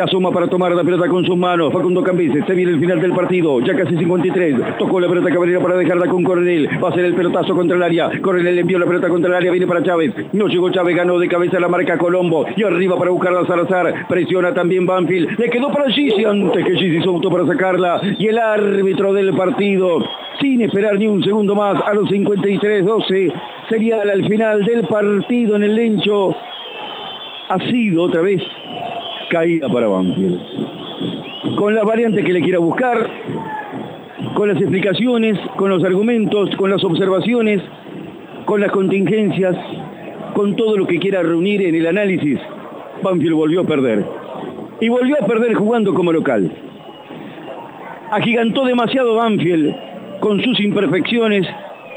Se asoma para tomar la pelota con sus manos. Facundo Cambises. Se viene el final del partido. Ya casi 53. Tocó la pelota Cabrera para dejarla con Coronel. Va a ser el pelotazo contra el área. Coronel envió la pelota contra el área. Viene para Chávez. No llegó Chávez. Ganó de cabeza la marca Colombo. Y arriba para buscar a Salazar. Presiona también Banfield. Le quedó para Gigi antes que Gigi auto para sacarla. Y el árbitro del partido sin esperar ni un segundo más a los 53-12. Sería al final del partido en el lencho. Ha sido otra vez caída para Banfield. Con las variantes que le quiera buscar, con las explicaciones, con los argumentos, con las observaciones, con las contingencias, con todo lo que quiera reunir en el análisis, Banfield volvió a perder. Y volvió a perder jugando como local. Agigantó demasiado Banfield con sus imperfecciones,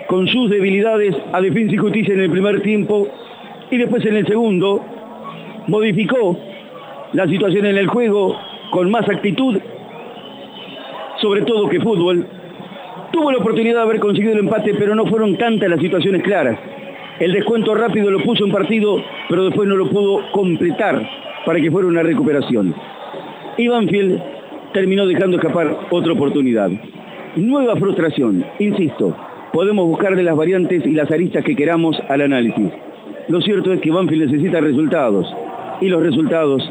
con sus debilidades a Defensa y Justicia en el primer tiempo y después en el segundo modificó la situación en el juego con más actitud, sobre todo que fútbol. Tuvo la oportunidad de haber conseguido el empate, pero no fueron tantas las situaciones claras. El descuento rápido lo puso en partido, pero después no lo pudo completar para que fuera una recuperación. Y Banfield terminó dejando escapar otra oportunidad. Nueva frustración, insisto, podemos buscar de las variantes y las aristas que queramos al análisis. Lo cierto es que Banfield necesita resultados y los resultados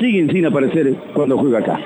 siguen sin aparecer cuando juega acá.